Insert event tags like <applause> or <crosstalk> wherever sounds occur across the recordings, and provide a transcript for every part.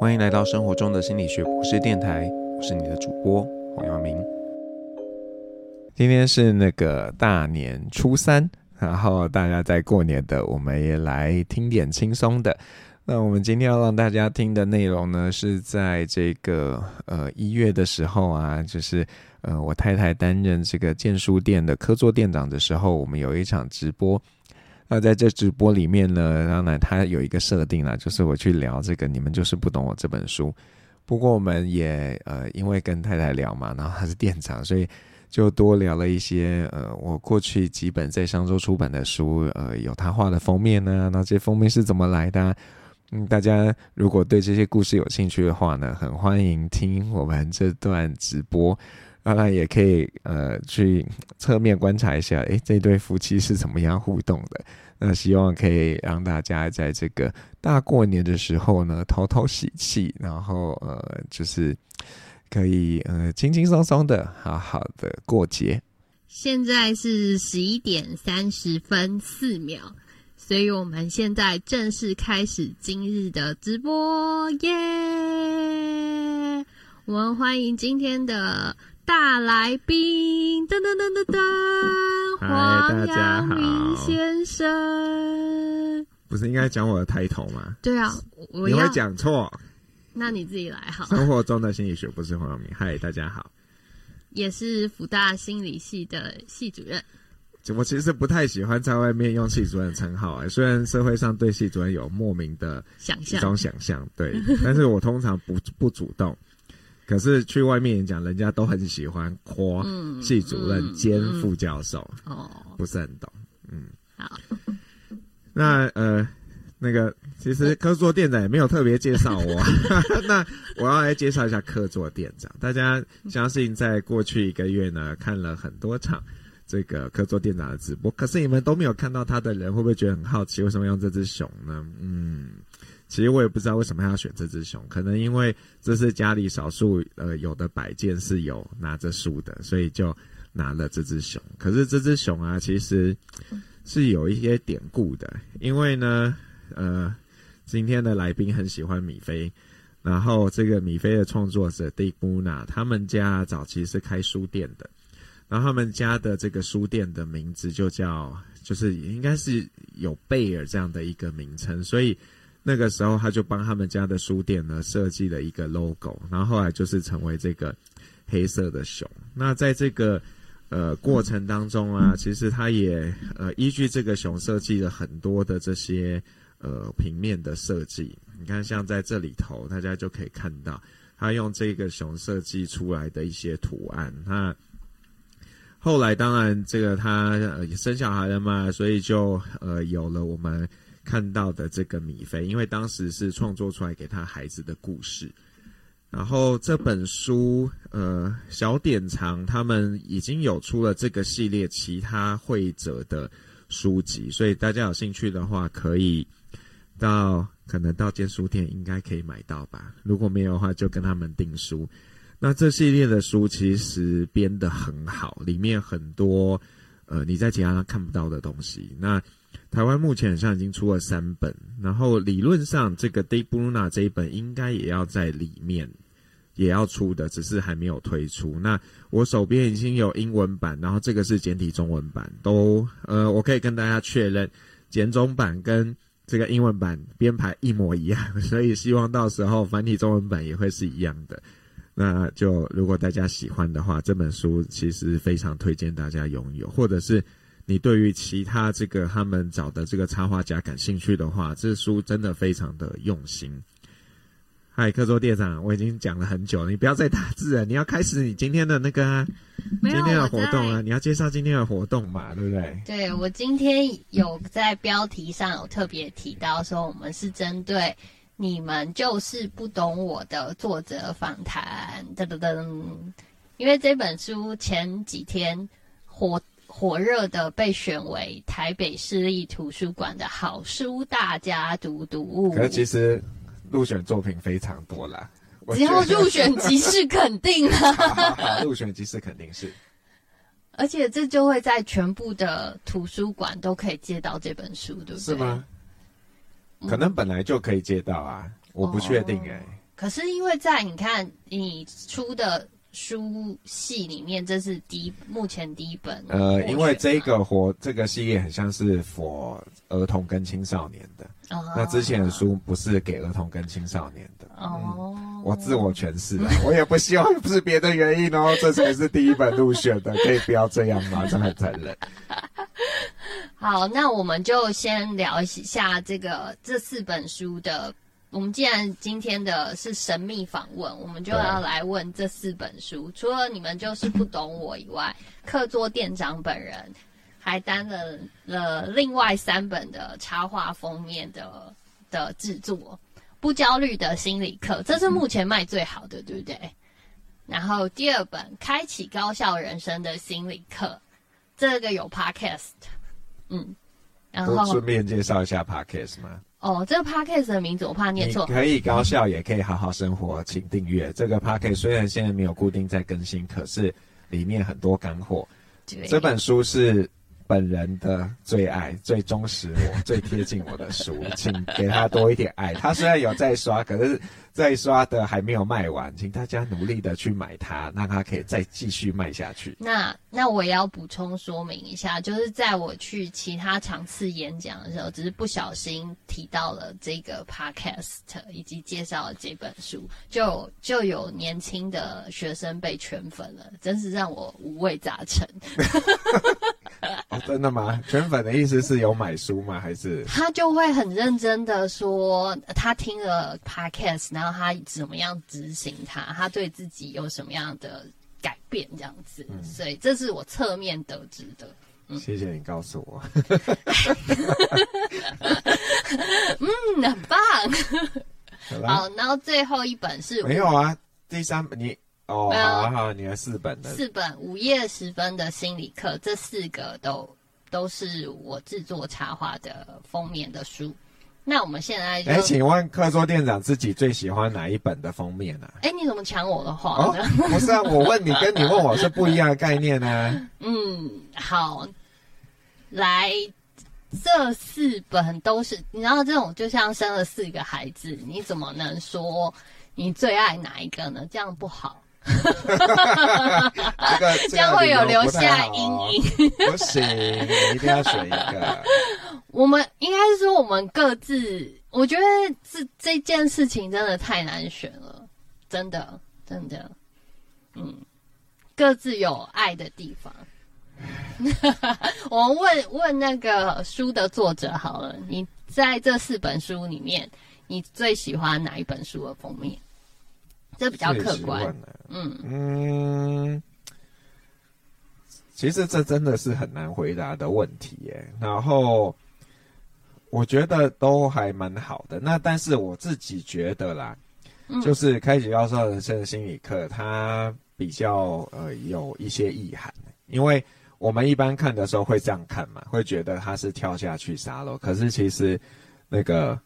欢迎来到生活中的心理学博士电台，我是你的主播黄耀明。今天是那个大年初三，然后大家在过年的，我们也来听点轻松的。那我们今天要让大家听的内容呢，是在这个呃一月的时候啊，就是呃我太太担任这个建书店的客座店长的时候，我们有一场直播。那在这直播里面呢，当然他有一个设定啦，就是我去聊这个“你们就是不懂我”这本书。不过我们也呃，因为跟太太聊嘛，然后他是店长，所以就多聊了一些呃，我过去几本在商周出版的书，呃，有他画的封面呢，那这些封面是怎么来的？嗯，大家如果对这些故事有兴趣的话呢，很欢迎听我们这段直播。当然也可以呃去侧面观察一下，诶，这对夫妻是怎么样互动的？那希望可以让大家在这个大过年的时候呢，透透喜气，然后呃就是可以呃轻轻松松的好好的过节。现在是十一点三十分四秒，所以我们现在正式开始今日的直播耶我们欢迎今天的。大来宾，噔噔噔噔噔，黄耀明先生，不是应该讲我的抬头吗？对啊，我你会讲错，那你自己来好。生活中的心理学不是黄耀明，嗨，大家好，也是福大心理系的系主任。我其实不太喜欢在外面用系主任称号，哎，虽然社会上对系主任有莫名的想象，一种想象，对，但是我通常不不主动。可是去外面演讲，人家都很喜欢夸系主任兼副教授，哦、嗯，不是很懂，嗯，好，那呃，那个其实客座店长也没有特别介绍我，<laughs> <laughs> 那我要来介绍一下客座店长。大家相信在过去一个月呢，看了很多场这个客座店长的直播，可是你们都没有看到他的人，会不会觉得很好奇，为什么用这只熊呢？嗯。其实我也不知道为什么要选这只熊，可能因为这是家里少数呃有的摆件是有拿着书的，所以就拿了这只熊。可是这只熊啊，其实是有一些典故的，因为呢，呃，今天的来宾很喜欢米菲，然后这个米菲的创作者 Dick Bruna，他们家早期是开书店的，然后他们家的这个书店的名字就叫，就是应该是有贝尔这样的一个名称，所以。那个时候，他就帮他们家的书店呢设计了一个 logo，然后后来就是成为这个黑色的熊。那在这个呃过程当中啊，其实他也呃依据这个熊设计了很多的这些呃平面的设计。你看，像在这里头，大家就可以看到他用这个熊设计出来的一些图案。那后来当然这个他呃生小孩了嘛，所以就呃有了我们。看到的这个米菲，因为当时是创作出来给他孩子的故事，然后这本书，呃，小典藏他们已经有出了这个系列其他绘者的书籍，所以大家有兴趣的话，可以到可能到间书店应该可以买到吧。如果没有的话，就跟他们订书。那这系列的书其实编得很好，里面很多呃你在其他看不到的东西。那台湾目前好像已经出了三本，然后理论上这个 Dick Bruna 这一本应该也要在里面，也要出的，只是还没有推出。那我手边已经有英文版，然后这个是简体中文版，都呃，我可以跟大家确认，简中版跟这个英文版编排一模一样，所以希望到时候繁体中文版也会是一样的。那就如果大家喜欢的话，这本书其实非常推荐大家拥有，或者是。你对于其他这个他们找的这个插画家感兴趣的话，这书真的非常的用心。嗨，客座店长，我已经讲了很久了，你不要再打字了，你要开始你今天的那个、啊、今天的活动啊，你要介绍今天的活动嘛，对不对？对，我今天有在标题上有特别提到说，我们是针对你们就是不懂我的作者访谈，噔噔噔，因为这本书前几天火。火热的被选为台北市立图书馆的好书大家读读物，可是其实入选作品非常多啦，<laughs> 只要入选即是肯定啊！<laughs> 入选即是肯定是，而且这就会在全部的图书馆都可以借到这本书，对不对？是吗？可能本来就可以借到啊，我不确定哎、欸。可是因为在你看你出的书系里面，这是第一目前第一本。呃，因为这个活这个系列很像是 for 儿童跟青少年的。哦。那之前的书不是给儿童跟青少年的。哦。嗯、我自我诠释了，<laughs> 我也不希望不是别的原因哦，这才是第一本入选的，可以不要这样吗？<laughs> 真的很残忍。好，那我们就先聊一下这个这四本书的。我们既然今天的是神秘访问，我们就要来问这四本书。除了你们就是不懂我以外，客座店长本人还担任了另外三本的插画封面的的制作。不焦虑的心理课，这是目前卖最好的，对不对？然后第二本开启高效人生的心理课，这个有 podcast。嗯，然后顺便介绍一下 Podcast 吗？哦，这个 Podcast 的名字我怕念错。可以高效，也可以好好生活，请订阅这个 Podcast。虽然现在没有固定在更新，可是里面很多干货。这本书是本人的最爱、最忠实我、最贴近我的书，请给他多一点爱。他虽然有在刷，可是。在刷的还没有卖完，请大家努力的去买它，让它可以再继续卖下去。那那我也要补充说明一下，就是在我去其他场次演讲的时候，只是不小心提到了这个 podcast，以及介绍了这本书，就就有年轻的学生被圈粉了，真是让我五味杂陈。<laughs> <laughs> 哦，真的吗？圈粉的意思是有买书吗？还是他就会很认真的说，他听了 podcast，然后。他怎么样执行他？他对自己有什么样的改变？这样子，嗯、所以这是我侧面得知的。嗯、谢谢你告诉我。<laughs> 嗯，很棒。好，然后最后一本是没有啊？第三本你哦，好好，你的四本的四本午夜时分的心理课，这四个都都是我制作插画的封面的书。那我们现在就，哎，请问客座店长自己最喜欢哪一本的封面呢？啊？哎，你怎么抢我的话呢？哦，不是啊，我问你，跟你问我是不一样的概念呢，啊。<laughs> 嗯，好，来，这四本都是，你知道这种就像生了四个孩子，你怎么能说你最爱哪一个呢？这样不好。这个这样会有留下阴影。不行，你一定要选一个。我们应该是说，我们各自，我觉得这这件事情真的太难选了，真的，真的，嗯，各自有爱的地方。<laughs> 我们问问那个书的作者好了，你在这四本书里面，你最喜欢哪一本书的封面？这比较客观。嗯嗯，其实这真的是很难回答的问题耶。然后。我觉得都还蛮好的，那但是我自己觉得啦，嗯、就是开启高效人生的心理课，它比较呃有一些意涵，因为我们一般看的时候会这样看嘛，会觉得他是跳下去杀了，可是其实那个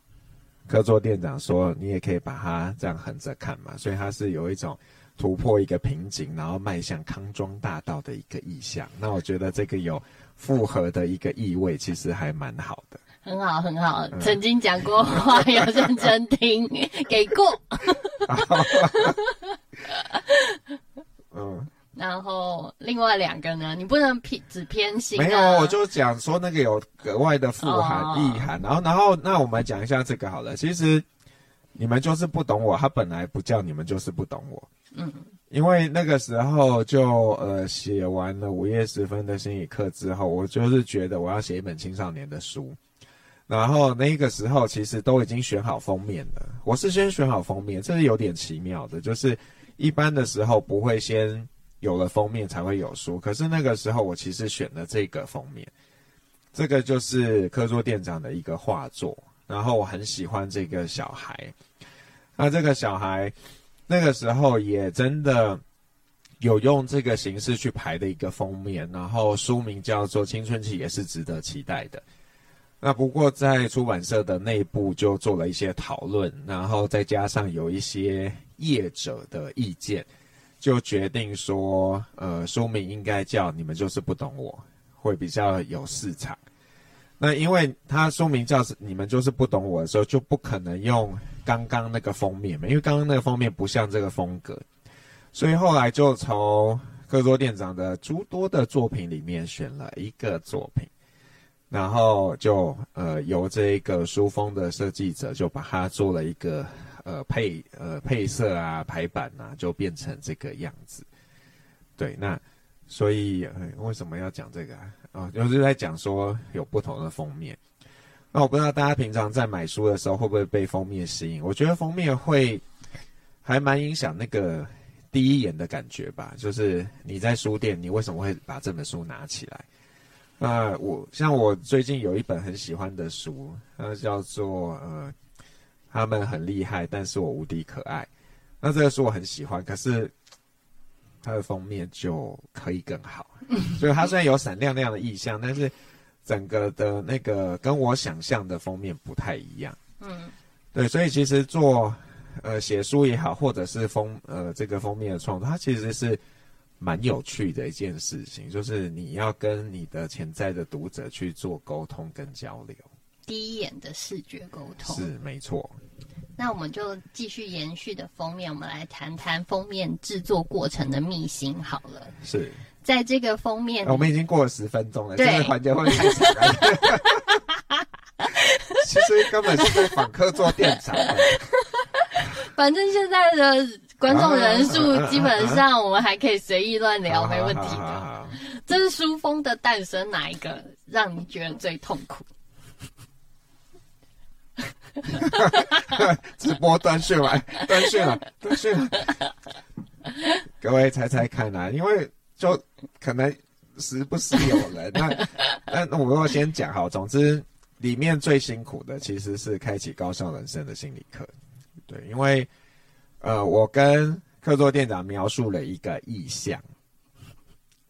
客座店长说，你也可以把它这样横着看嘛，所以它是有一种突破一个瓶颈，然后迈向康庄大道的一个意象。那我觉得这个有复合的一个意味，其实还蛮好的。很好，很好。曾经讲过话，有认真听，给过。嗯。然后另外两个呢？你不能偏只偏心。没有，我就讲说那个有格外的富含意涵。然后，然后，那我们讲一下这个好了。其实你们就是不懂我，他本来不叫你们，就是不懂我。嗯。因为那个时候就呃写完了午夜时分的心理课之后，我就是觉得我要写一本青少年的书。然后那个时候其实都已经选好封面了。我是先选好封面，这是有点奇妙的，就是一般的时候不会先有了封面才会有书。可是那个时候我其实选了这个封面，这个就是科桌店长的一个画作。然后我很喜欢这个小孩，那这个小孩那个时候也真的有用这个形式去排的一个封面，然后书名叫做《青春期也是值得期待的》。那不过在出版社的内部就做了一些讨论，然后再加上有一些业者的意见，就决定说，呃，书名应该叫“你们就是不懂我”，会比较有市场。那因为他书名叫“你们就是不懂我”的时候，就不可能用刚刚那个封面嘛，因为刚刚那个封面不像这个风格，所以后来就从客座店长的诸多的作品里面选了一个作品，然后就呃由这个书封的设计者就把它做了一个呃配呃配色啊排版啊，就变成这个样子。对，那所以、为什么要讲这个啊？啊、哦，就是在讲说有不同的封面。那我不知道大家平常在买书的时候会不会被封面吸引？我觉得封面会还蛮影响那个第一眼的感觉吧。就是你在书店，你为什么会把这本书拿起来？那我像我最近有一本很喜欢的书，它叫做呃，他们很厉害，但是我无敌可爱。那这个书我很喜欢，可是它的封面就可以更好。<laughs> 所以它虽然有闪亮亮的意象，但是。整个的那个跟我想象的封面不太一样，嗯，对，所以其实做呃写书也好，或者是封呃这个封面的创作，它其实是蛮有趣的一件事情，就是你要跟你的潜在的读者去做沟通跟交流，第一眼的视觉沟通是没错。那我们就继续延续的封面，我们来谈谈封面制作过程的秘辛好了。是。在这个封面，我们已经过了十分钟了，这个环节会太长了。<laughs> 其实根本是在访客做店长。<laughs> 反正现在的观众人数基本上，我们还可以随意乱聊，没问题的。这是书封的诞生，哪一个让你觉得最痛苦？<laughs> 直播断讯了，断讯了，断讯了。各位猜猜看啊，因为。就可能时不时有人，那那 <laughs> 那我要先讲好。总之，里面最辛苦的其实是开启高效人生的心理课，对，因为呃，我跟客座店长描述了一个意象，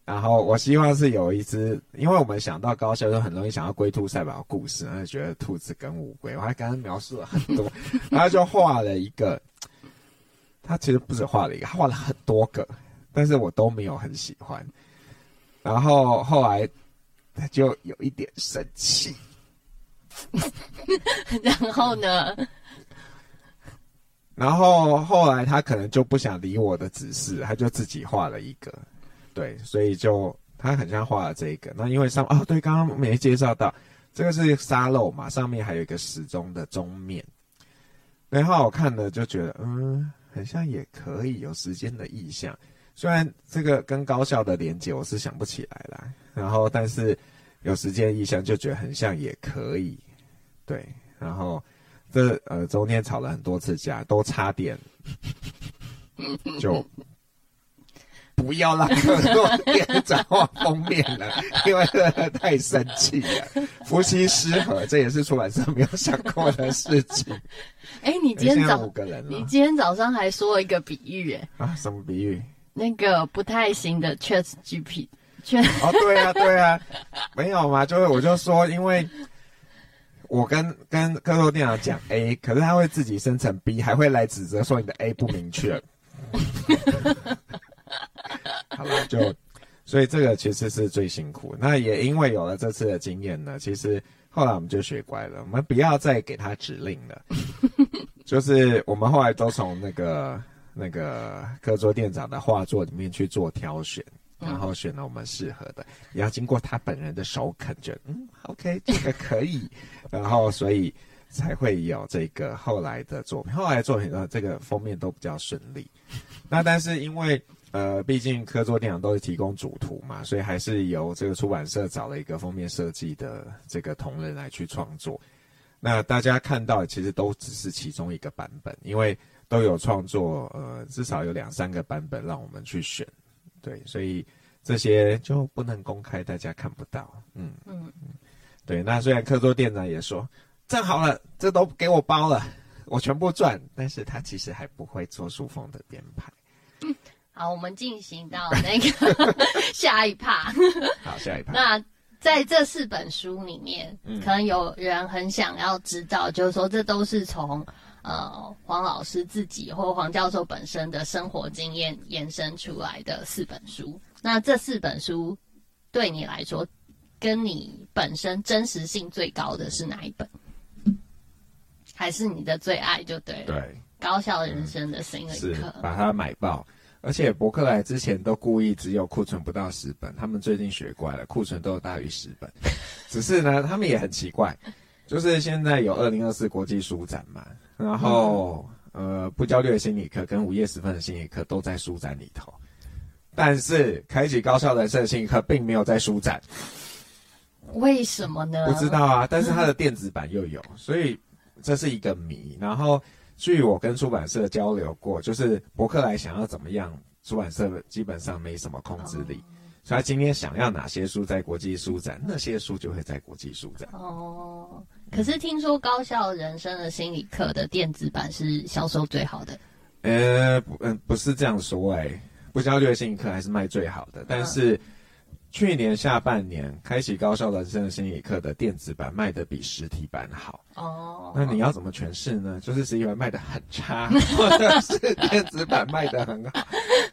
然后我希望是有一只，因为我们想到高校就很容易想到龟兔赛跑的故事，然后觉得兔子跟乌龟，我还刚刚描述了很多，然后就画了一个，他其实不止画了一个，他画了很多个。但是我都没有很喜欢，然后后来他就有一点生气，<laughs> 然后呢？然后后来他可能就不想理我的指示，他就自己画了一个，对，所以就他很像画了这个。那因为上哦，对，刚刚没介绍到，这个是沙漏嘛，上面还有一个时钟的钟面。然后我看了就觉得，嗯，很像也可以有时间的意象。虽然这个跟高校的连接我是想不起来了，然后但是有时间意象就觉得很像也可以，对，然后这呃中间吵了很多次架，都差点就不要让客座店长画封面了，因为这个太生气了，夫妻失和，这也是出版社没有想过的事情。<laughs> 哎、欸，你今天早你今天早上还说了一个比喻，哎啊，什么比喻？那个不太行的 ChatGPT，<laughs> 哦，对啊，对啊，没有嘛，就是我就说，因为我跟跟客座店长讲 A，可是他会自己生成 B，还会来指责说你的 A 不明确。<laughs> 好了，就所以这个其实是最辛苦。那也因为有了这次的经验呢，其实后来我们就学乖了，我们不要再给他指令了。<laughs> 就是我们后来都从那个。那个课桌店长的画作里面去做挑选，然后选了我们适合的，也要经过他本人的首肯，觉得嗯，OK，这个可以，<laughs> 然后所以才会有这个后来的作品。后来的作品呢，这个封面都比较顺利。那但是因为呃，毕竟客座店长都是提供主图嘛，所以还是由这个出版社找了一个封面设计的这个同仁来去创作。那大家看到的其实都只是其中一个版本，因为。都有创作，呃，至少有两三个版本让我们去选，对，所以这些就不能公开，大家看不到，嗯嗯嗯，对。那虽然客座店长也说正好了，这都给我包了，我全部赚，但是他其实还不会做书封的编排。嗯，好，我们进行到那个 <laughs> 下一趴。好，下一趴。那在这四本书里面，嗯，可能有人很想要知道，就是说这都是从。呃，黄老师自己或黄教授本身的生活经验延伸出来的四本书，那这四本书对你来说，跟你本身真实性最高的是哪一本？还是你的最爱，就对了。对，高效人生的心理课，是把它买爆。而且伯克莱之前都故意只有库存不到十本，他们最近学乖了，库存都有大于十本。只是呢，他们也很奇怪，就是现在有二零二四国际书展嘛，然后、嗯、呃，不焦虑的心理课跟午夜时分的心理课都在书展里头，但是开启高效人生的心理课并没有在书展，为什么呢？不知道啊，但是它的电子版又有，所以这是一个谜。然后。据我跟出版社交流过，就是伯克莱想要怎么样，出版社基本上没什么控制力。哦、所以他今天想要哪些书在国际书展，那些书就会在国际书展。哦，可是听说高校人生的心理课的电子版是销售最好的。呃，不，嗯，不是这样说哎、欸，不焦虑的心理课还是卖最好的，但是。嗯去年下半年，开启高效人生的心理课的电子版卖的比实体版好。哦，那你要怎么诠释呢？就是实体版卖的很差，<laughs> 或者是电子版卖的很好。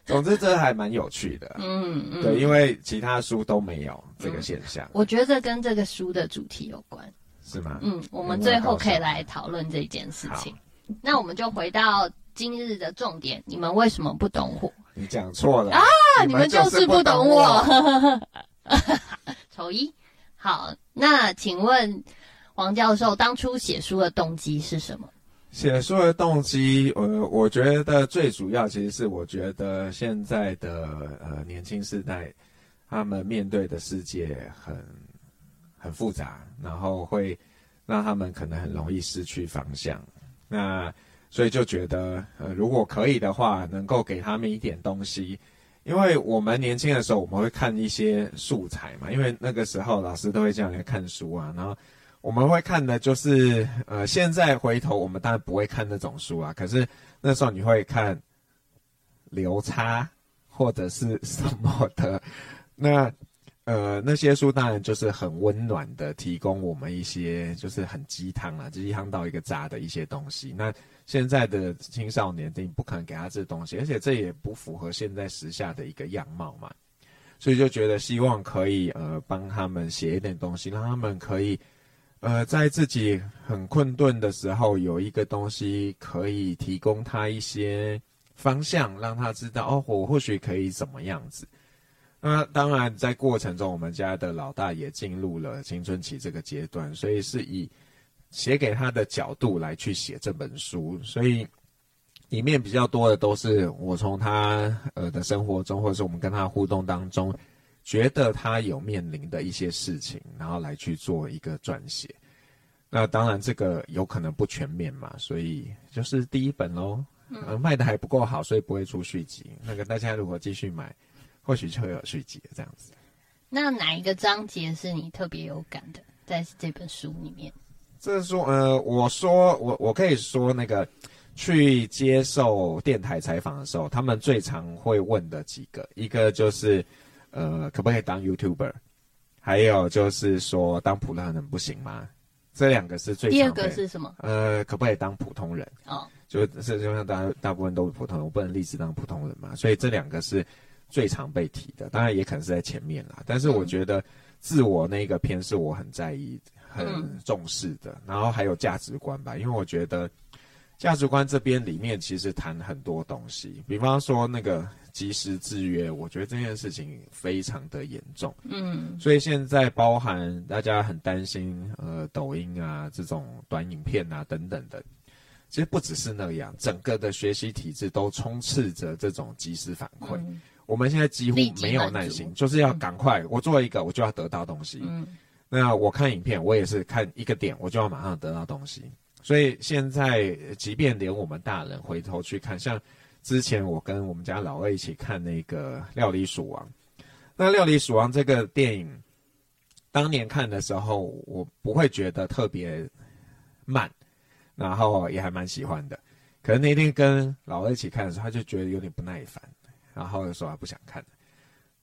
总之，这还蛮有趣的。嗯嗯，对，因为其他书都没有这个现象。我觉得跟这个书的主题有关，是吗？嗯，我们最后可以来讨论这件事情。那我们就回到今日的重点，你们为什么不懂我？你讲错了啊！你们就是不懂我。<laughs> 丑一，好，那请问王教授当初写书的动机是什么？写书的动机，呃，我觉得最主要其实是我觉得现在的呃年轻世代，他们面对的世界很很复杂，然后会让他们可能很容易失去方向。那所以就觉得，呃，如果可以的话，能够给他们一点东西，因为我们年轻的时候，我们会看一些素材嘛，因为那个时候老师都会这样来看书啊，然后我们会看的就是，呃，现在回头我们当然不会看那种书啊，可是那时候你会看流差或者是什么的，<laughs> 那。呃，那些书当然就是很温暖的，提供我们一些就是很鸡汤啊，鸡汤到一个炸的一些东西。那现在的青少年，你不可能给他这东西，而且这也不符合现在时下的一个样貌嘛。所以就觉得希望可以呃帮他们写一点东西，让他们可以呃在自己很困顿的时候有一个东西可以提供他一些方向，让他知道哦，我或许可以怎么样子。那当然，在过程中，我们家的老大也进入了青春期这个阶段，所以是以写给他的角度来去写这本书，所以里面比较多的都是我从他呃的生活中，或者是我们跟他互动当中，觉得他有面临的一些事情，然后来去做一个撰写。那当然，这个有可能不全面嘛，所以就是第一本喽，呃，卖的还不够好，所以不会出续集。那个大家如果继续买。或许就会有续集这样子。那哪一个章节是你特别有感的，在这本书里面？这是说，呃，我说我我可以说那个去接受电台采访的时候，他们最常会问的几个，一个就是呃，可不可以当 YouTuber？还有就是说，当普通人不行吗？这两个是最常。第二个是什么？呃，可不可以当普通人？哦，就是就像大大部分都是普通人，我不能立志当普通人嘛，所以这两个是。最常被提的，当然也可能是在前面啦。但是我觉得自我那个篇是我很在意、很重视的。然后还有价值观吧，因为我觉得价值观这边里面其实谈很多东西。比方说那个及时制约，我觉得这件事情非常的严重。嗯，所以现在包含大家很担心，呃，抖音啊这种短影片啊等等的，其实不只是那样，整个的学习体制都充斥着这种及时反馈。嗯我们现在几乎没有耐心，就是要赶快。嗯、我做一个，我就要得到东西。嗯，那我看影片，我也是看一个点，我就要马上得到东西。所以现在，即便连我们大人回头去看，像之前我跟我们家老二一起看那个《料理鼠王》，那《料理鼠王》这个电影，当年看的时候，我不会觉得特别慢，然后也还蛮喜欢的。可能那天跟老二一起看的时候，他就觉得有点不耐烦。然后就说他不想看，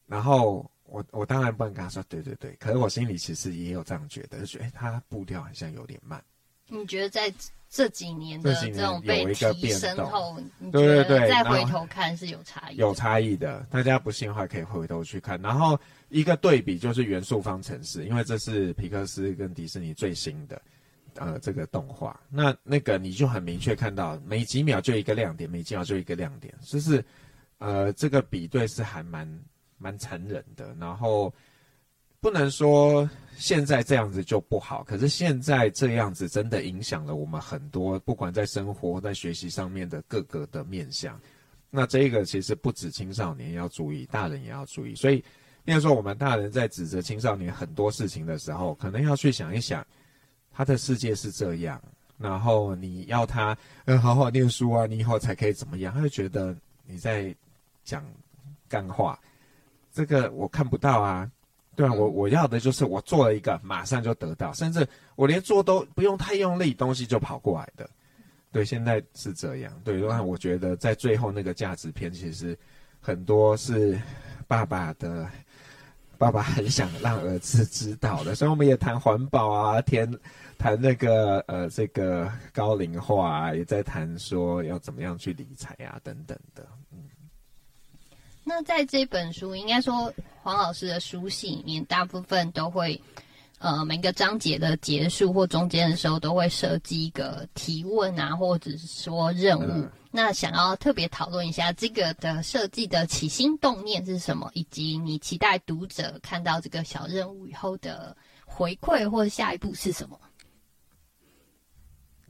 然后我我当然不能跟他说对对对，可是我心里其实也有这样觉得，就觉得哎，他步调好像有点慢。你觉得在这几年的这种被提升后，对对对，再回头看是有差异，有差异的。大家不信的话可以回头去看。然后一个对比就是《元素方程式》，因为这是皮克斯跟迪士尼最新的呃这个动画，那那个你就很明确看到每几秒就一个亮点，每几秒就一个亮点，就是呃这个比对是还蛮蛮残忍的。然后不能说现在这样子就不好，可是现在这样子真的影响了我们很多，不管在生活、在学习上面的各个的面向。那这个其实不止青少年要注意，大人也要注意。所以，比如说我们大人在指责青少年很多事情的时候，可能要去想一想，他的世界是这样，然后你要他嗯好好念书啊，你以后才可以怎么样？他会觉得你在讲干话，这个我看不到啊，对啊，我我要的就是我做了一个，马上就得到，甚至我连做都不用太用力，东西就跑过来的。对，现在是这样。对，那我觉得在最后那个价值片，其实很多是爸爸的，爸爸很想让儿子知道的。所以我们也谈环保啊，谈谈那个呃这个高龄化啊，也在谈说要怎么样去理财啊等等的。嗯。那在这本书，应该说黄老师的书信里面，大部分都会。呃，每个章节的结束或中间的时候，都会设计一个提问啊，或者是说任务。嗯、那想要特别讨论一下这个的设计的起心动念是什么，以及你期待读者看到这个小任务以后的回馈或者下一步是什么？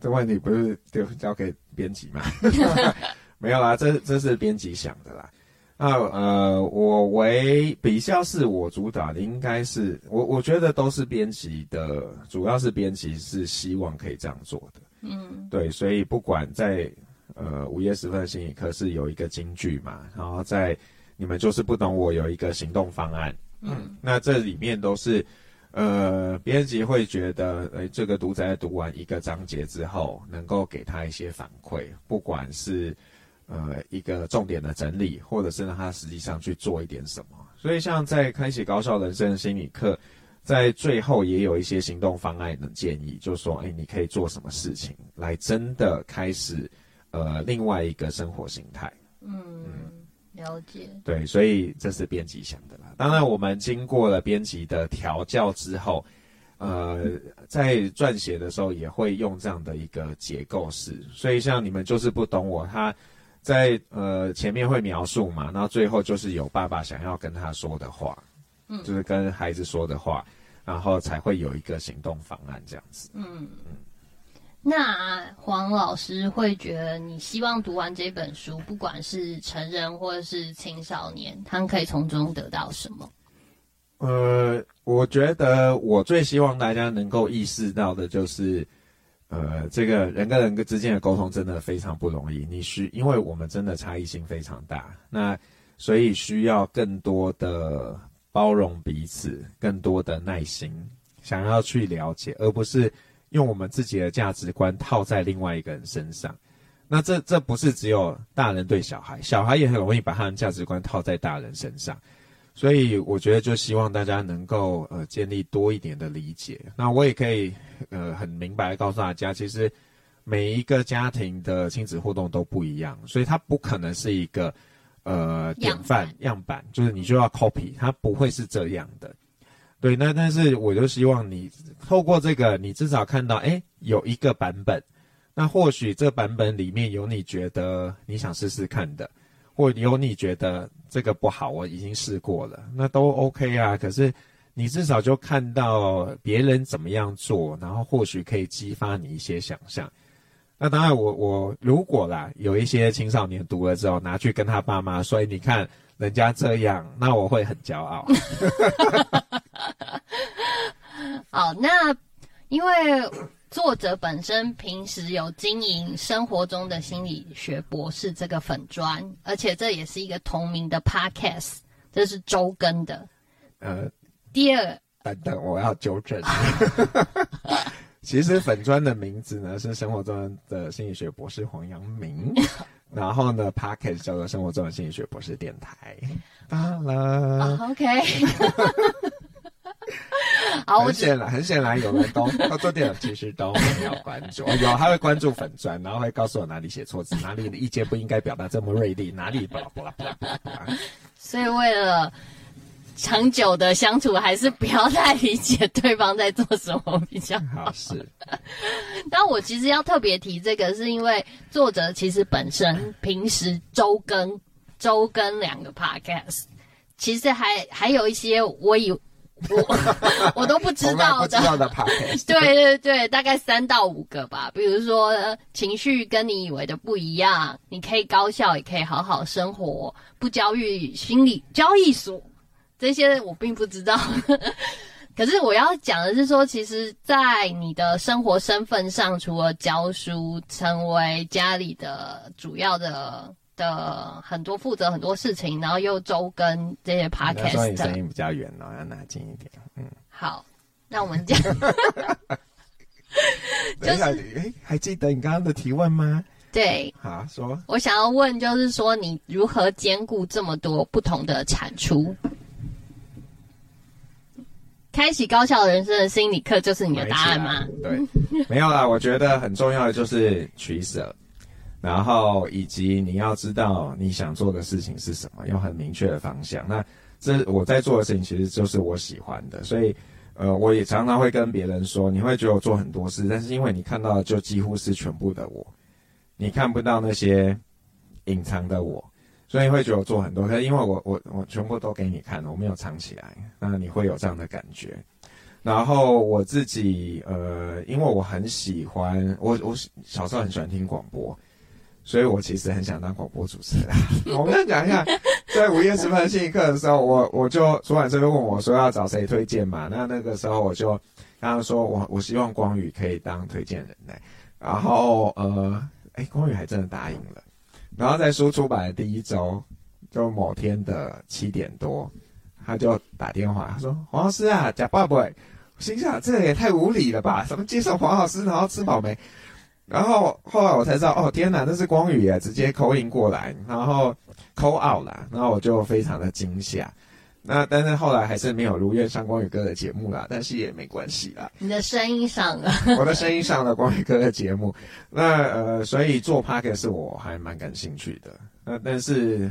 这问题不是就交给编辑吗？<laughs> <laughs> 没有啦，这这是编辑想的啦。那呃，我为比较是我主打的，应该是我我觉得都是编辑的，主要是编辑是希望可以这样做的。嗯，对，所以不管在呃午夜时分的心理课是有一个金句嘛，然后在你们就是不懂我有一个行动方案。嗯，那这里面都是呃编辑会觉得，诶，这个读者在读完一个章节之后，能够给他一些反馈，不管是。呃，一个重点的整理，或者是让他实际上去做一点什么。所以，像在开启高效人生的心理课，在最后也有一些行动方案的建议，就是说，哎，你可以做什么事情来真的开始呃另外一个生活形态。嗯，了解。对，所以这是编辑想的啦。当然，我们经过了编辑的调教之后，呃，在撰写的时候也会用这样的一个结构式。所以，像你们就是不懂我他。在呃前面会描述嘛，然后最后就是有爸爸想要跟他说的话，嗯，就是跟孩子说的话，然后才会有一个行动方案这样子。嗯嗯。那黄老师会觉得，你希望读完这本书，不管是成人或者是青少年，他们可以从中得到什么？呃，我觉得我最希望大家能够意识到的就是。呃，这个人跟人之间的沟通真的非常不容易。你需，因为我们真的差异性非常大，那所以需要更多的包容彼此，更多的耐心，想要去了解，而不是用我们自己的价值观套在另外一个人身上。那这这不是只有大人对小孩，小孩也很容易把他的价值观套在大人身上。所以我觉得，就希望大家能够呃建立多一点的理解。那我也可以呃很明白地告诉大家，其实每一个家庭的亲子互动都不一样，所以它不可能是一个呃典范样板，样板，就是你就要 copy，它不会是这样的。对，那但是我就希望你透过这个，你至少看到，哎，有一个版本，那或许这版本里面有你觉得你想试试看的。或有你觉得这个不好，我已经试过了，那都 OK 啊。可是你至少就看到别人怎么样做，然后或许可以激发你一些想象。那当然我，我如果啦，有一些青少年读了之后拿去跟他爸妈说，你看人家这样，那我会很骄傲。<laughs> 好，那因为。作者本身平时有经营生活中的心理学博士这个粉砖，而且这也是一个同名的 podcast，这是周更的。呃，第二，等等，我要纠正。<laughs> 其实粉砖的名字呢是生活中的心理学博士黄阳明，<laughs> 然后呢 podcast 叫做生活中的心理学博士电台。<laughs> 当然了。Uh, OK。<laughs> 好，很显然，很显然，有人都 <laughs> 他做电影，其实都没有关注。有，他会关注粉砖，然后会告诉我哪里写错字，哪里的意见不应该表达这么锐利，哪里巴拉巴拉巴拉巴拉。所以为了长久的相处，还是不要太理解对方在做什么比较好。好是。<laughs> 但我其实要特别提这个，是因为作者其实本身平时周更周更两个 podcast，其实还还有一些我以我 <laughs> 我都不知道的，不知道的 podcast。<laughs> 对对对，大概三到五个吧。比如说情绪跟你以为的不一样，你可以高效，也可以好好生活，不焦虑心理交易所。这些我并不知道，<laughs> 可是我要讲的是说，其实，在你的生活身份上，除了教书，成为家里的主要的的很多负责很多事情，然后又周更这些 podcast。说你声音比较远哦，要拿近一点。嗯，好，那我们讲。<laughs> 等一下，哎，还记得你刚刚的提问吗？对，好说。我想要问，就是说你如何兼顾这么多不同的产出？开启高效人生的心理课，就是你的答案吗？对，没有啦。我觉得很重要的就是取舍，然后以及你要知道你想做的事情是什么，有很明确的方向。那这我在做的事情其实就是我喜欢的，所以呃，我也常常会跟别人说，你会觉得我做很多事，但是因为你看到的就几乎是全部的我，你看不到那些隐藏的我。所以会觉得我做很多，可是因为我我我全部都给你看了，我没有藏起来，那你会有这样的感觉。然后我自己呃，因为我很喜欢我我小时候很喜欢听广播，所以我其实很想当广播主持人。<laughs> 我跟你讲一下，在午夜时分心理课的时候，我我就主管这边问我说要找谁推荐嘛？那那个时候我就刚刚说我我希望光宇可以当推荐人呢。然后呃，哎，光宇还真的答应了。然后在书出版的第一周，就某天的七点多，他就打电话，他说：“黄老师啊，假爸爸。”心想这也太无理了吧？怎么介绍黄老师，然后吃饱没？然后后来我才知道，哦天哪，那是光宇啊，直接 call in 过来，然后扣 out 了，然后我就非常的惊吓。那但是后来还是没有如愿上光宇哥的节目啦，但是也没关系啦。你的声音上了，我的声音上了光宇哥的节目。那呃，所以做 Podcast 是我还蛮感兴趣的。那但是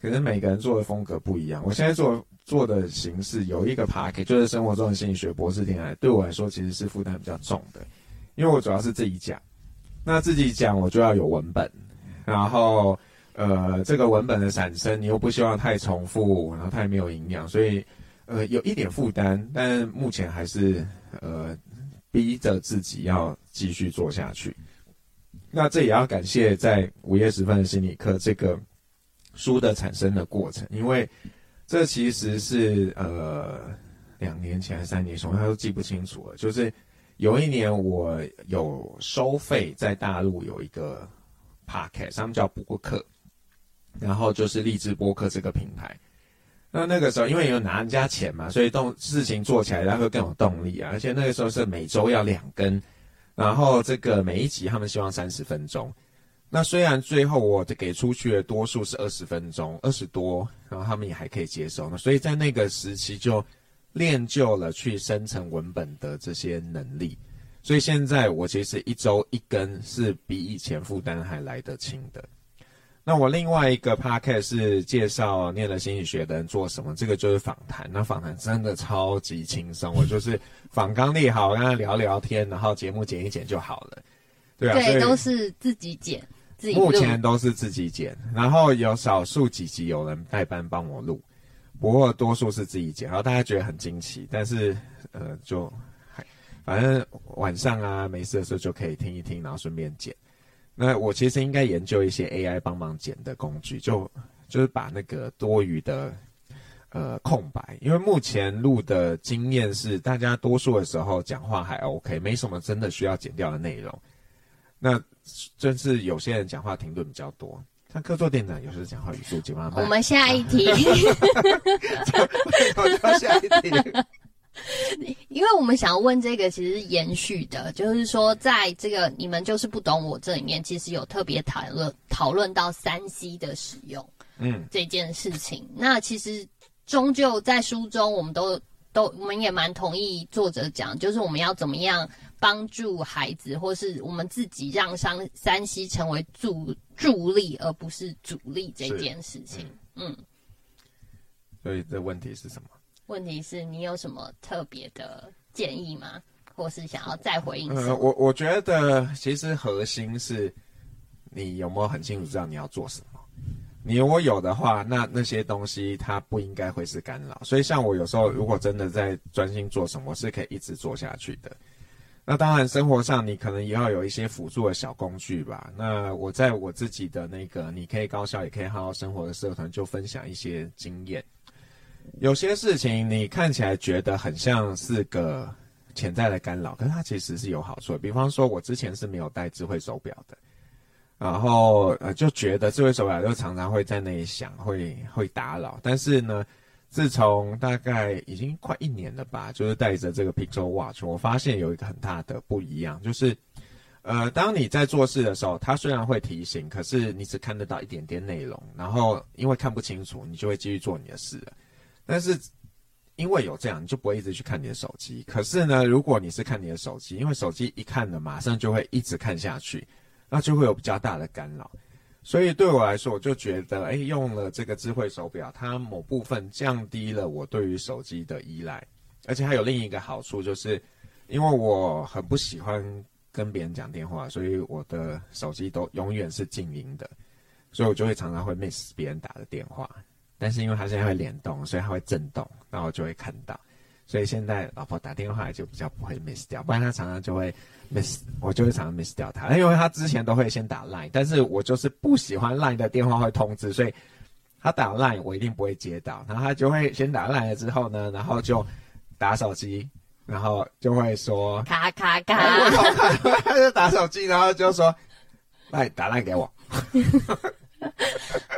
可能每个人做的风格不一样。我现在做做的形式有一个 Podcast，就是生活中的心理学博士听来，对我来说其实是负担比较重的，因为我主要是自己讲。那自己讲我就要有文本，然后。呃，这个文本的产生，你又不希望太重复，然后太没有营养，所以呃有一点负担，但目前还是呃逼着自己要继续做下去。那这也要感谢在午夜时分的心理课这个书的产生的过程，因为这其实是呃两年前还是三年前，我都记不清楚了。就是有一年我有收费在大陆有一个 podcast，他们叫播客。然后就是荔枝播客这个平台，那那个时候因为有拿人家钱嘛，所以动事情做起来然后会更有动力啊。而且那个时候是每周要两更，然后这个每一集他们希望三十分钟。那虽然最后我给出去的多数是二十分钟，二十多，然后他们也还可以接受。那所以在那个时期就练就了去生成文本的这些能力。所以现在我其实一周一更是比以前负担还来得轻的。那我另外一个 podcast 是介绍念了心理学的人做什么，这个就是访谈。那访谈真的超级轻松，我就是访刚立好，跟他聊聊天，然后节目剪一剪就好了。对啊，对，都是自己剪，自己录。目前都是自己剪，然后有少数几集有人代班帮我录，不过多数是自己剪。然后大家觉得很惊奇，但是呃，就还反正晚上啊没事的时候就可以听一听，然后顺便剪。那我其实应该研究一些 AI 帮忙剪的工具，就就是把那个多余的呃空白，因为目前录的经验是，大家多数的时候讲话还 OK，没什么真的需要剪掉的内容。那真是有些人讲话停顿比较多，像客座店长有时候讲话语速急慢慢。我们下一题，我就下一题。因为我们想要问这个，其实延续的，就是说，在这个你们就是不懂我这里面，其实有特别讨论讨论到三 C 的使用，嗯，这件事情。那其实终究在书中，我们都都我们也蛮同意作者讲，就是我们要怎么样帮助孩子，或是我们自己让山山西成为助助力，而不是阻力这件事情，嗯。所以这问题是什么？问题是你有什么特别的建议吗？或是想要再回应？呃，我我觉得其实核心是你有没有很清楚知道你要做什么。你如果有的话，那那些东西它不应该会是干扰。所以像我有时候如果真的在专心做什么，我是可以一直做下去的。那当然生活上你可能也要有一些辅助的小工具吧。那我在我自己的那个你可以高效也可以好好生活的社团就分享一些经验。有些事情你看起来觉得很像是个潜在的干扰，可是它其实是有好处的。比方说我之前是没有戴智慧手表的。然后呃就觉得智慧手表就常常会在那里响，会会打扰。但是呢，自从大概已经快一年了吧，就是带着这个 Pixel Watch，我发现有一个很大的不一样，就是呃，当你在做事的时候，它虽然会提醒，可是你只看得到一点点内容，然后因为看不清楚，你就会继续做你的事了。但是因为有这样，你就不会一直去看你的手机。可是呢，如果你是看你的手机，因为手机一看了，马上就会一直看下去。那就会有比较大的干扰，所以对我来说，我就觉得，哎，用了这个智慧手表，它某部分降低了我对于手机的依赖，而且还有另一个好处，就是因为我很不喜欢跟别人讲电话，所以我的手机都永远是静音的，所以我就会常常会 miss 别人打的电话，但是因为它现在会联动，所以它会震动，那我就会看到。所以现在老婆打电话就比较不会 miss 掉，不然她常常就会 miss，我就会常常 miss 掉她，因为她之前都会先打 line，但是我就是不喜欢 line 的电话会通知，所以她打 line 我一定不会接到，然后她就会先打 line 了之后呢，然后就打手机，然后就会说卡卡卡，<laughs> 她就打手机，然后就说来打 line 给我。<laughs>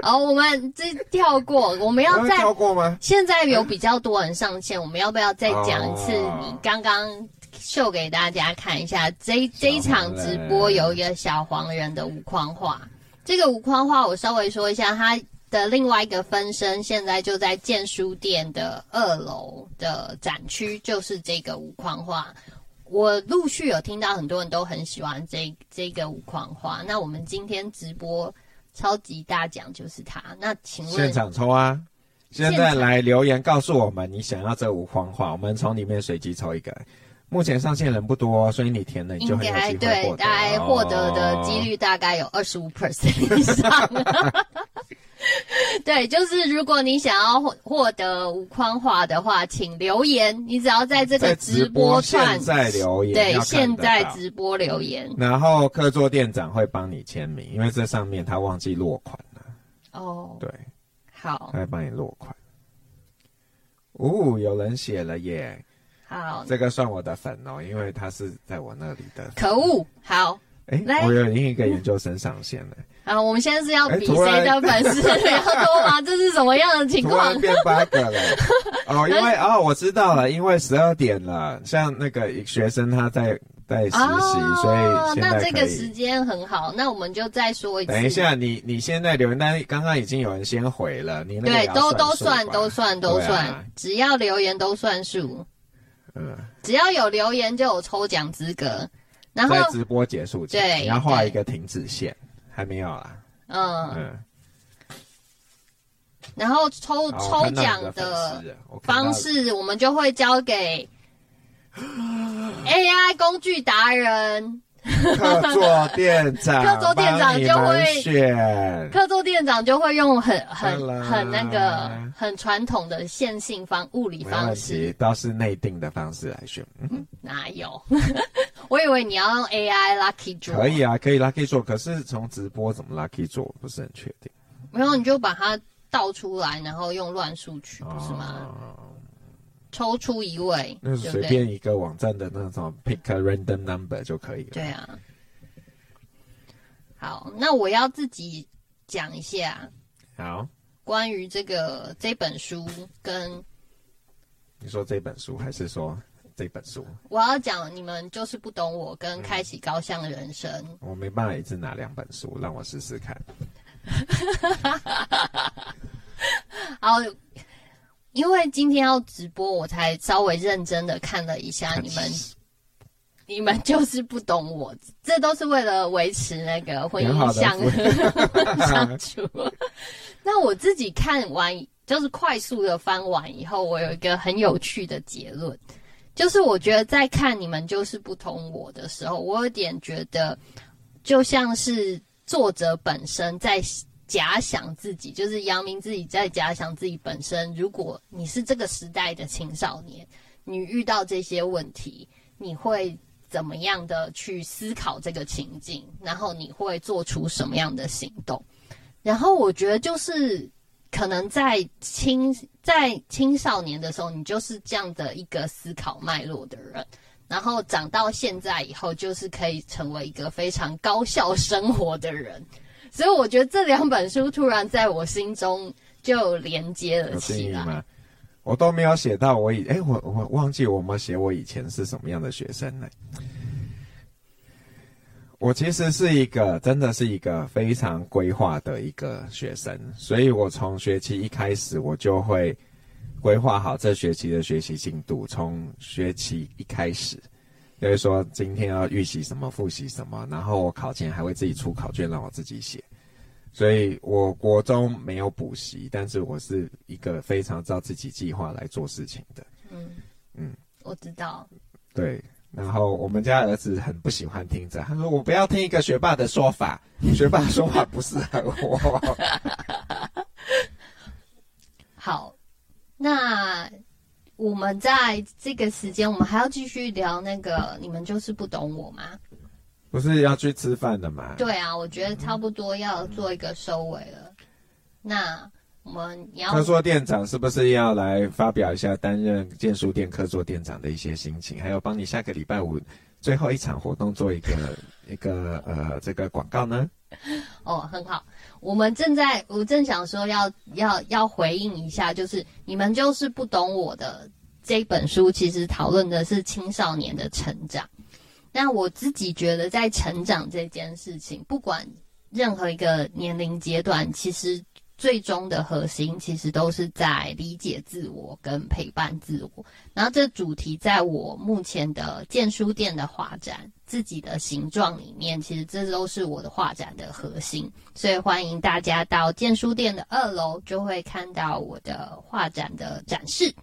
好，<laughs> 我们这跳过，我们要再跳过吗？现在有比较多人上线，我们要不要再讲一次？你刚刚秀给大家看一下，这这一场直播有一个小黄人的无框画。这个无框画我稍微说一下，它的另外一个分身现在就在建书店的二楼的展区，就是这个无框画。我陆续有听到很多人都很喜欢这这个无框画。那我们今天直播。超级大奖就是他，那请问现场抽啊！现在来留言告诉我们你想要这五框画，我们从里面随机抽一个。目前上线人不多，所以你填了你就很有机会获得。对，大概获得的几率大概有二十五 percent 以上。<laughs> <laughs> 对，就是如果你想要获获得无框画的话，请留言。你只要在这个直播串在留言，对，现在直播留言。然后客座店长会帮你签名，因为这上面他忘记落款了。哦，对，好，他会帮你落款。哦，有人写了耶。好，这个算我的粉哦，因为他是在我那里的。可恶，好。哎，我有另一个研究生上线了。啊，我们现在是要比谁的粉丝比较多吗？<laughs> 这是什么样的情况？变八个了。哦，<laughs> 因为哦，我知道了，因为十二点了，像那个学生他在在实习，哦、所以现在那这个时间很好。那我们就再说一次。等一下，你你现在留言，但刚刚已经有人先回了，你那个对，都都算都算都算，啊、只要留言都算数。嗯，只要有留言就有抽奖资格。然后在直播结束前，对，你要画一个停止线，还没有啦。嗯嗯。然后抽抽奖的方式，我们就会交给 AI 工具达人。客座店长，客座店长就会选，客座店长就会用很很很那个很传统的线性方物理方式，倒是内定的方式来选。嗯、哪有？<laughs> 我以为你要用 AI Lucky Draw。可以啊，可以 Lucky Draw，可是从直播怎么 Lucky Draw 不是很确定。没有，你就把它倒出来，然后用乱数取，不是吗？哦抽出一位，那是随便一个网站的那种 pick a random number 就可以了。对啊。好，那我要自己讲一下。好。关于这个这本书跟，你说这本书还是说这本书？我要讲你们就是不懂我跟开启高效人生。嗯。我没办法一次拿两本书，让我试试看。<laughs> 好。因为今天要直播，我才稍微认真的看了一下你们，你们 <laughs> 就是不懂我，这都是为了维持那个婚姻相 <laughs> 相处。那我自己看完就是快速的翻完以后，我有一个很有趣的结论，就是我觉得在看你们就是不同我的时候，我有点觉得就像是作者本身在假想自己，就是阳明自己在假想自己本身。如果你是这个时代的青少年，你遇到这些问题，你会怎么样的去思考这个情境？然后你会做出什么样的行动？然后我觉得就是可能在青在青少年的时候，你就是这样的一个思考脉络的人，然后长到现在以后，就是可以成为一个非常高效生活的人。所以我觉得这两本书突然在我心中就连接了起来。我都没有写到我以哎，我我忘记我们写我以前是什么样的学生呢？我其实是一个真的是一个非常规划的一个学生，所以我从学期一开始我就会规划好这学期的学习进度，从学期一开始。就是说，今天要预习什么，复习什么，然后我考前还会自己出考卷让我自己写。所以我国中没有补习，但是我是一个非常照自己计划来做事情的。嗯嗯，我知道。对，然后我们家儿子很不喜欢听着，他说：“我不要听一个学霸的说法，学霸的说法不适合我。<laughs> ”好，那。我们在这个时间，我们还要继续聊那个，你们就是不懂我吗？不是要去吃饭的吗？对啊，我觉得差不多要做一个收尾了。嗯、那我们你要客座店长是不是要来发表一下担任建书店客座店长的一些心情，还有帮你下个礼拜五最后一场活动做一个一个呃这个广告呢？<laughs> 哦，很好。我们正在，我正想说要要要回应一下，就是你们就是不懂我的这本书，其实讨论的是青少年的成长。那我自己觉得，在成长这件事情，不管任何一个年龄阶段，其实。最终的核心其实都是在理解自我跟陪伴自我，然后这主题在我目前的建书店的画展自己的形状里面，其实这都是我的画展的核心，所以欢迎大家到建书店的二楼，就会看到我的画展的展示。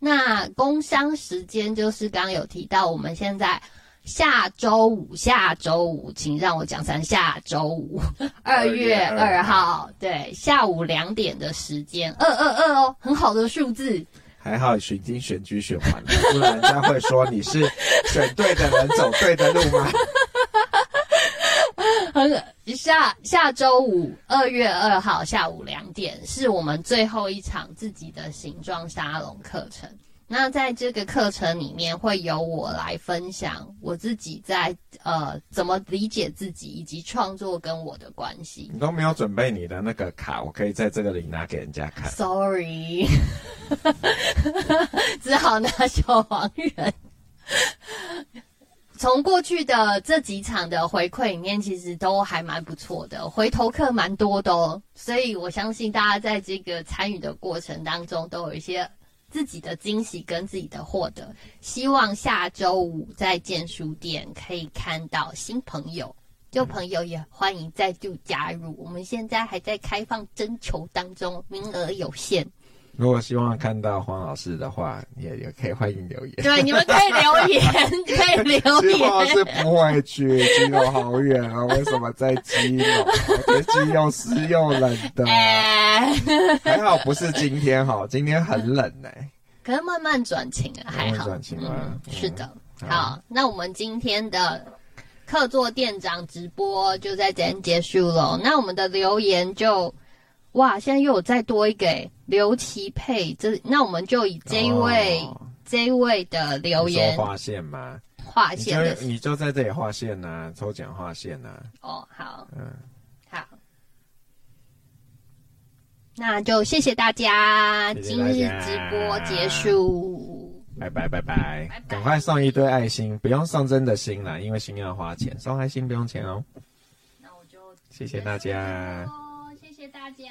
那工商时间就是刚刚有提到，我们现在。下周五，下周五，请让我讲三下周五，<laughs> 二月二号，对，下午两点的时间，二二二哦，很好的数字。还好选经选举选完了，不然人家会说你是选对的人走对的路吗？<laughs> 很下下周五，二月二号下午两点，是我们最后一场自己的形状沙龙课程。那在这个课程里面，会由我来分享我自己在呃怎么理解自己，以及创作跟我的关系。你都没有准备你的那个卡，我可以在这个里拿给人家看。Sorry，<laughs> 只好拿小黄人。从过去的这几场的回馈里面，其实都还蛮不错的，回头客蛮多的哦。所以我相信大家在这个参与的过程当中，都有一些。自己的惊喜跟自己的获得，希望下周五在建书店可以看到新朋友，旧朋友也欢迎再度加入。我们现在还在开放征求当中，名额有限。如果希望看到黄老师的话，也也可以欢迎留言。对，你们可以留言，<laughs> 可以留言。黄老师不会去，基隆好远啊！为什么在基隆？我觉得基隆湿又冷的。<laughs> 哎，<laughs> 还好不是今天哈，今天很冷哎、欸。可是慢慢转晴了，还好。转晴啊、嗯，是的。好，好，那我们今天的客座店长直播就在这边结束了。那我们的留言就。哇，现在又有再多一个刘奇佩，这那我们就以这一位、哦、这一位的留言画线吗？画线你就，你就在这里画线呐、啊，抽奖画线呐、啊。哦，好，嗯，好，那就谢谢大家，谢谢大家今日直播结束，拜拜拜拜，赶快送一堆爱心，不用送真的心了，因为心要花钱，送爱心不用钱哦。那我就谢谢大家。谢谢大家。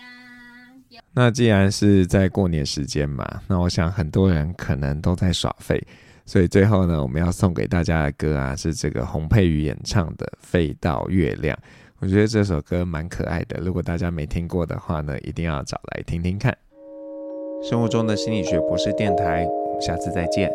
那既然是在过年时间嘛，那我想很多人可能都在耍废，所以最后呢，我们要送给大家的歌啊，是这个洪佩瑜演唱的《废到月亮》。我觉得这首歌蛮可爱的，如果大家没听过的话呢，一定要找来听听看。生活中的心理学博士电台，我们下次再见。